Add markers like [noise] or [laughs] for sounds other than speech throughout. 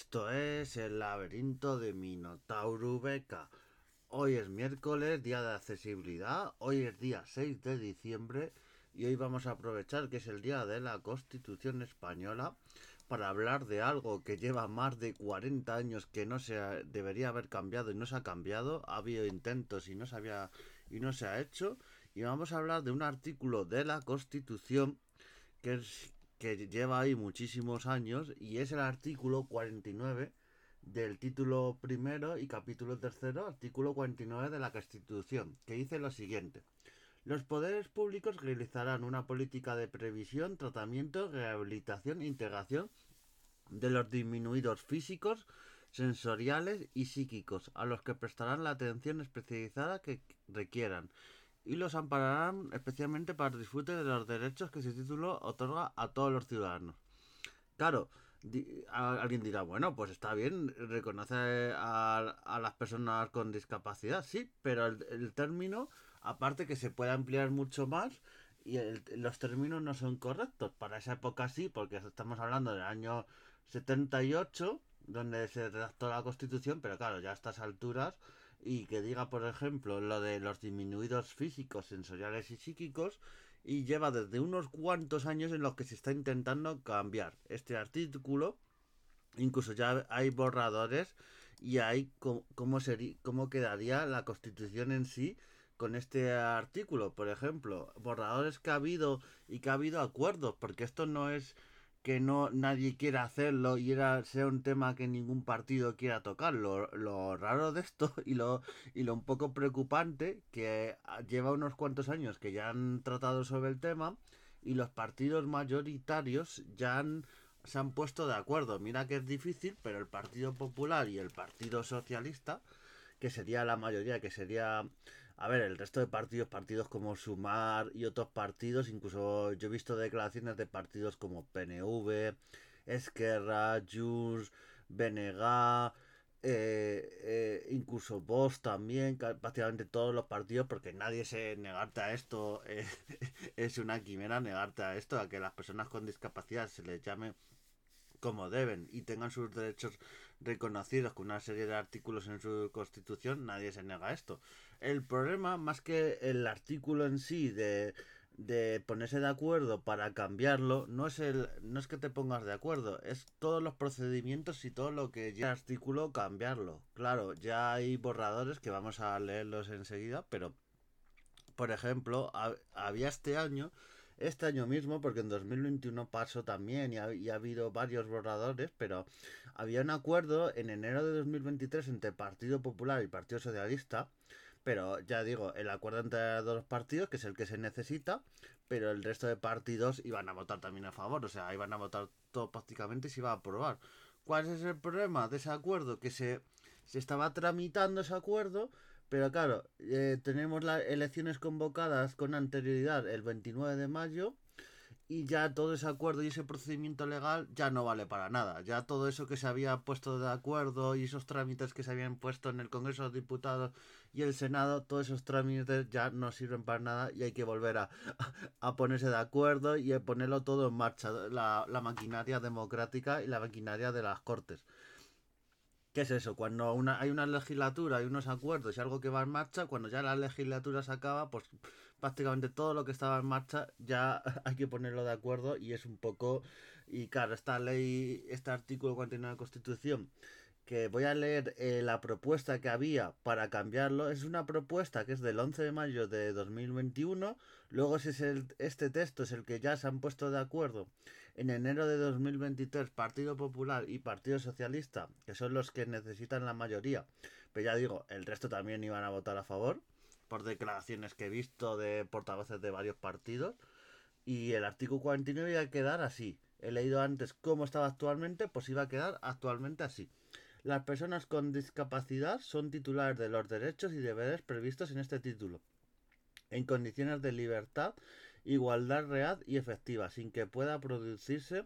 Esto es el laberinto de Minotauro Beca. Hoy es miércoles, día de accesibilidad. Hoy es día 6 de diciembre y hoy vamos a aprovechar que es el día de la Constitución Española para hablar de algo que lleva más de 40 años que no se debería haber cambiado y no se ha cambiado. Ha habido intentos y no se había y no se ha hecho. Y vamos a hablar de un artículo de la Constitución que es que lleva ahí muchísimos años y es el artículo 49 del título primero y capítulo tercero, artículo 49 de la Constitución, que dice lo siguiente. Los poderes públicos realizarán una política de previsión, tratamiento, rehabilitación e integración de los disminuidos físicos, sensoriales y psíquicos, a los que prestarán la atención especializada que requieran, y los ampararán especialmente para el disfrute de los derechos que ese título otorga a todos los ciudadanos. Claro, alguien dirá, bueno, pues está bien, reconoce a, las personas con discapacidad, sí, pero el, término, aparte que se puede ampliar mucho más, y los términos no son correctos. Para esa época sí, porque estamos hablando del año 78, donde se redactó la Constitución, pero claro, ya a estas alturas y que diga, por ejemplo, lo de los disminuidos físicos, sensoriales y psíquicos, y lleva desde unos cuantos años en los que se está intentando cambiar este artículo. Incluso ya hay borradores y hay cómo, sería, cómo quedaría la constitución en sí con este artículo. Por ejemplo, borradores que ha habido y que ha habido acuerdos, porque esto no es que no nadie quiera hacerlo y era sea un tema que ningún partido quiera tocar. Lo, lo, raro de esto [laughs] y lo, y lo un poco preocupante que lleva unos cuantos años que ya han tratado sobre el tema y los partidos mayoritarios ya han, se han puesto de acuerdo. Mira que es difícil, pero el Partido Popular y el Partido Socialista que sería la mayoría, que sería, a ver, el resto de partidos, partidos como Sumar y otros partidos, incluso yo he visto declaraciones de partidos como PNV, Esquerra, Junts, BNG, eh, eh, incluso vos también, prácticamente todos los partidos, porque nadie se negarte a esto, eh, [laughs] es una quimera negarte a esto, a que las personas con discapacidad se les llame como deben y tengan sus derechos reconocidos con una serie de artículos en su constitución, nadie se niega a esto. El problema, más que el artículo en sí de, de ponerse de acuerdo para cambiarlo, no es el, no es que te pongas de acuerdo, es todos los procedimientos y todo lo que lleva el artículo cambiarlo. Claro, ya hay borradores que vamos a leerlos enseguida, pero por ejemplo, había este año este año mismo, porque en 2021 pasó también y ha, ha, habido varios borradores, pero había un acuerdo en enero de 2023 entre Partido Popular y Partido Socialista. Pero ya digo, el acuerdo entre los dos partidos, que es el que se necesita, pero el resto de partidos iban a votar también a favor, o sea, iban a votar todo prácticamente y se iba a aprobar. ¿Cuál es el problema de ese acuerdo? Que se, se estaba tramitando ese acuerdo, pero claro, eh, tenemos las elecciones convocadas con anterioridad el 29 de mayo y ya todo ese acuerdo y ese procedimiento legal ya no vale para nada. Ya todo eso que se había puesto de acuerdo y esos trámites que se habían puesto en el Congreso de los Diputados y el Senado, todos esos trámites ya no sirven para nada y hay que volver a, [laughs] ponerse de acuerdo y a ponerlo todo en marcha, la, la maquinaria democrática y la maquinaria de las Cortes. ¿Qué es eso? Cuando una, hay una legislatura, hay unos acuerdos y algo que va en marcha, cuando ya la legislatura se acaba, pues prácticamente todo lo que estaba en marcha ya [laughs] hay que ponerlo de acuerdo y es un poco... Y claro, esta ley, este artículo 49 de la Constitución que voy a leer eh, la propuesta que había para cambiarlo. Es una propuesta que es del 11 de mayo de 2021. Luego si es el, este texto es el que ya se han puesto de acuerdo en enero de 2023 Partido Popular y Partido Socialista, que son los que necesitan la mayoría. Pero ya digo, el resto también iban a votar a favor por declaraciones que he visto de portavoces de varios partidos. Y el artículo 49 iba a quedar así. He leído antes cómo estaba actualmente, pues iba a quedar actualmente así. Las personas con discapacidad son titulares de los derechos y deberes previstos en este título, en condiciones de libertad, igualdad real y efectiva, sin que pueda producirse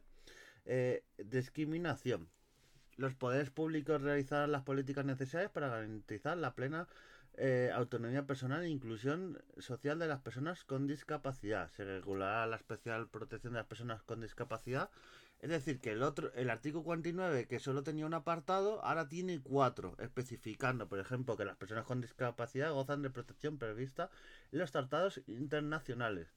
eh, discriminación. Los poderes públicos realizarán las políticas necesarias para garantizar la plena eh, autonomía personal e inclusión social de las personas con discapacidad. Se regulará la especial protección de las personas con discapacidad. Es decir, que el otro, el artículo 49, que solo tenía un apartado, ahora tiene cuatro, especificando, por ejemplo, que las personas con discapacidad gozan de protección prevista en los tratados internacionales.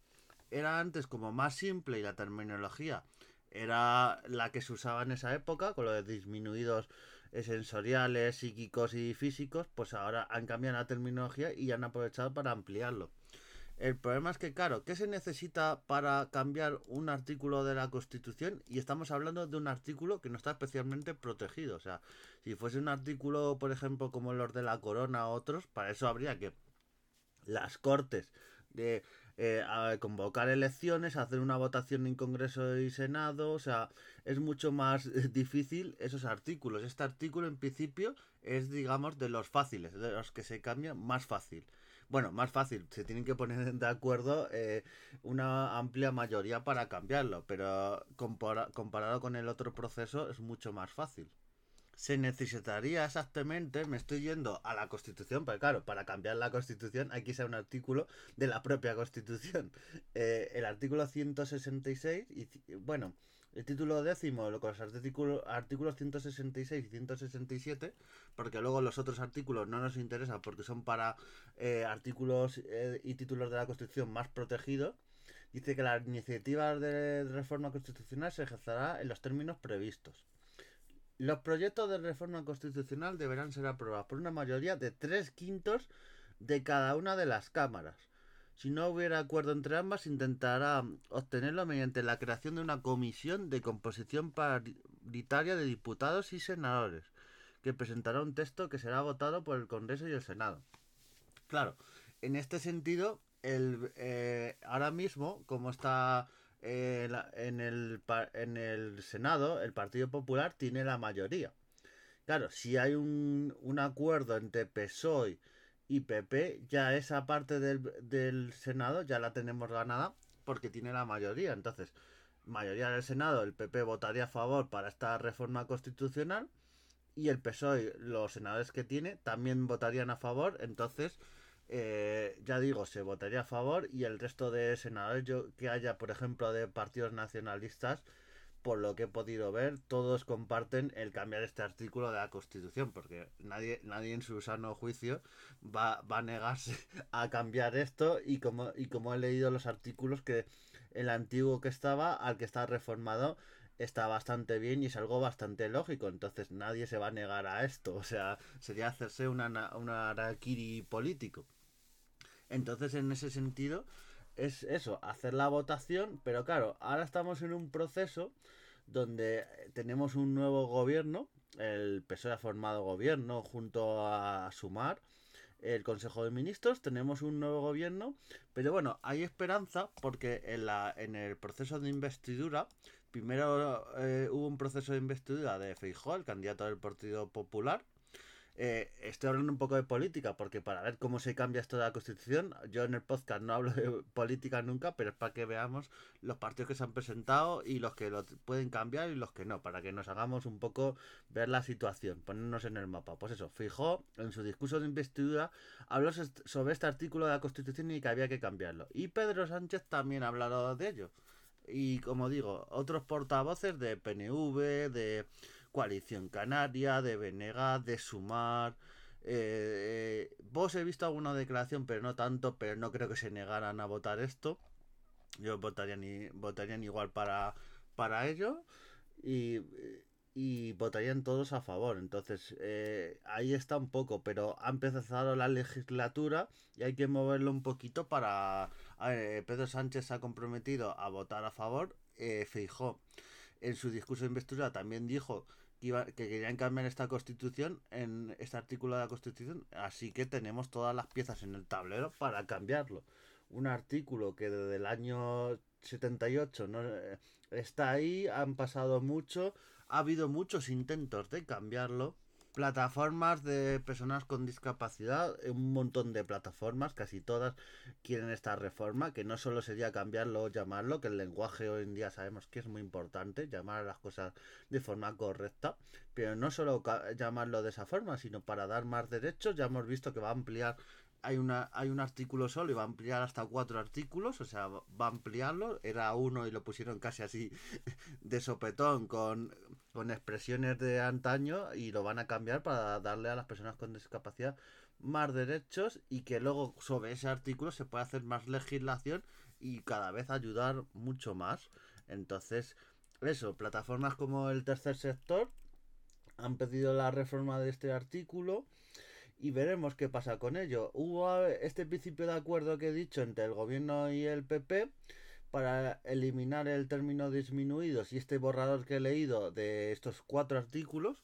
Era antes como más simple y la terminología era la que se usaba en esa época, con lo de disminuidos sensoriales, psíquicos y físicos, pues ahora han cambiado la terminología y han aprovechado para ampliarlo. El problema es que, claro, ¿qué se necesita para cambiar un artículo de la Constitución? Y estamos hablando de un artículo que no está especialmente protegido. O sea, si fuese un artículo, por ejemplo, como los de la Corona o otros, para eso habría que las Cortes de eh, convocar elecciones, hacer una votación en Congreso y Senado, o sea, es mucho más [laughs] difícil esos artículos. Este artículo en principio es, digamos, de los fáciles, de los que se cambian más fácil. Bueno, más fácil, se tienen que poner de acuerdo eh, una amplia mayoría para cambiarlo, pero comparado con el otro proceso es mucho más fácil se necesitaría exactamente, me estoy yendo a la Constitución, porque claro, para cambiar la Constitución hay que ser un artículo de la propia Constitución. [laughs] Eh, el artículo 166, y bueno, el título décimo, los artículos, artículos 166 y 167, porque luego los otros artículos no nos interesan porque son para eh, artículos eh, y títulos de la Constitución más protegidos. Dice que la iniciativa de reforma constitucional se ejercerá en los términos previstos. Los proyectos de reforma constitucional deberán ser aprobados por una mayoría de tres quintos de cada una de las cámaras. Si no hubiera acuerdo entre ambas, intentará obtenerlo mediante la creación de una comisión de composición paritaria de diputados y senadores, que presentará un texto que será votado por el Congreso y el Senado. Claro, en este sentido, el, eh, ahora mismo, como está eh, en, el, en el Senado el Partido Popular tiene la mayoría. Claro, si hay un, un acuerdo entre PSOE y PP, ya esa parte del, del, Senado ya la tenemos ganada porque tiene la mayoría. Entonces, mayoría del Senado, el PP votaría a favor para esta reforma constitucional y el PSOE, los senadores que tiene, también votarían a favor. Entonces, eh, ya digo, se votaría a favor y el resto de senadores yo, que haya, por ejemplo, de partidos nacionalistas, por lo que he podido ver, todos comparten el cambiar este artículo de la Constitución, porque nadie, nadie en su sano juicio va, va a negarse [laughs] a cambiar esto y como, y como he leído los artículos que el antiguo que estaba al que está reformado está bastante bien y es algo bastante lógico. Entonces nadie se va a negar a esto. O sea, sería hacerse una, una político. Entonces, en ese sentido, es eso, hacer la votación, pero claro, ahora estamos en un proceso donde tenemos un nuevo gobierno, el PSOE ha formado gobierno junto a Sumar, el Consejo de Ministros, tenemos un nuevo gobierno, pero bueno, hay esperanza porque en, la, en el proceso de investidura, primero eh, hubo un proceso de investidura de Feijóo, el candidato del Partido Popular, eh, estoy hablando un poco de política, porque para ver cómo se cambia esto de la Constitución, yo en el podcast no hablo de política nunca, pero es para que veamos los partidos que se han presentado y los que lo pueden cambiar y los que no, para que nos hagamos un poco ver la situación, ponernos en el mapa. Pues eso, fijó en su discurso de investidura, habló sobre este artículo de la Constitución y que había que cambiarlo. Y Pedro Sánchez también ha hablado de ello. Y como digo, otros portavoces de PNV, de Coalición Canaria, de Venegas, de Sumar. Eh, vos he visto alguna declaración, pero no tanto, pero no creo que se negaran a votar esto. Yo votarían, votarían igual para, para ello y, votarían todos a favor. Entonces, eh, ahí está un poco, pero ha empezado la legislatura y hay que moverlo un poquito para... Pedro Sánchez se ha comprometido a votar a favor. Eh, Feijó en su discurso de investidura también dijo que, querían cambiar esta constitución, en este artículo de la constitución, así que tenemos todas las piezas en el tablero para cambiarlo. Un artículo que desde el año 78 no, eh, está ahí, han pasado mucho, ha habido muchos intentos de cambiarlo plataformas de personas con discapacidad, un montón de plataformas, casi todas quieren esta reforma, que no solo sería cambiarlo o llamarlo, que el lenguaje hoy en día sabemos que es muy importante, llamar a las cosas de forma correcta, pero no solo llamarlo de esa forma, sino para dar más derechos, ya hemos visto que va a ampliar hay, una, hay un artículo solo y va a ampliar hasta cuatro artículos, o sea, va a ampliarlo. Era uno y lo pusieron casi así [laughs] de sopetón con, con expresiones de antaño y lo van a cambiar para darle a las personas con discapacidad más derechos y que luego sobre ese artículo se puede hacer más legislación y cada vez ayudar mucho más. Entonces, eso, plataformas como el tercer sector han pedido la reforma de este artículo y veremos qué pasa con ello. Hubo este principio de acuerdo que he dicho entre el gobierno y el PP para eliminar el término disminuidos y este borrador que he leído de estos cuatro artículos,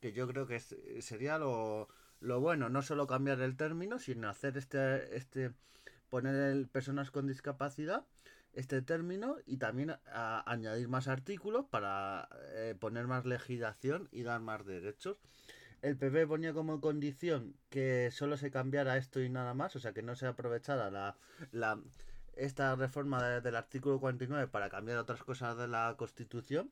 que yo creo que sería lo, lo bueno, no solo cambiar el término, sino hacer este, este poner el personas con discapacidad este término y también añadir más artículos para eh, poner más legislación y dar más derechos el PP ponía como condición que solo se cambiara esto y nada más, o sea que no se aprovechara la, la esta reforma del artículo 49 para cambiar otras cosas de la Constitución,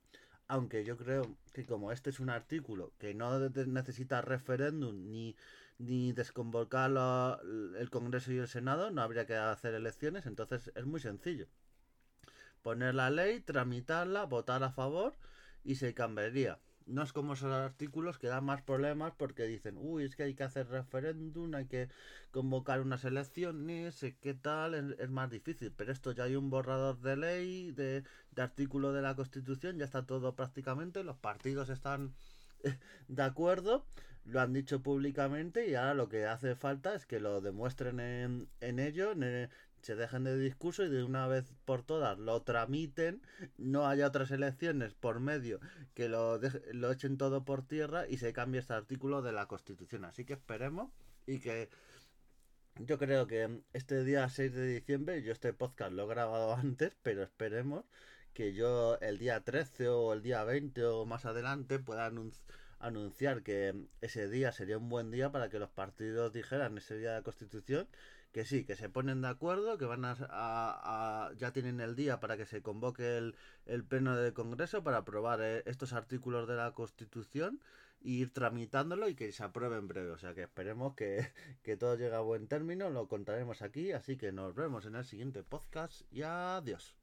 aunque yo creo que como este es un artículo que no necesita referéndum ni, ni desconvocar el Congreso y el Senado, no habría que hacer elecciones, entonces es muy sencillo. Poner la ley, tramitarla, votar a favor y se cambiaría no es como esos artículos que dan más problemas porque dicen, uy, es que hay que hacer referéndum, hay que convocar unas elecciones, eh, qué tal, es, más difícil. Pero esto ya hay un borrador de ley, de, de artículo de la Constitución, ya está todo prácticamente, los partidos están eh, de acuerdo, lo han dicho públicamente y ahora lo que hace falta es que lo demuestren en, en ello, en, se dejen de discurso y de una vez por todas lo tramiten, no haya otras elecciones por medio que lo, lo echen todo por tierra y se cambie este artículo de la Constitución. Así que esperemos y que yo creo que este día 6 de diciembre, yo este podcast lo he grabado [laughs] antes, pero esperemos que yo el día 13 o el día 20 o más adelante pueda anunciar que ese día sería un buen día para que los partidos dijeran ese día de la Constitución que sí, que se ponen de acuerdo, que van a, ya tienen el día para que se convoque el, el pleno del Congreso para aprobar eh, estos artículos de la Constitución e ir tramitándolo y que se apruebe en breve. O sea que esperemos que, [laughs] que todo llegue a buen término, lo contaremos aquí, así que nos vemos en el siguiente podcast y adiós.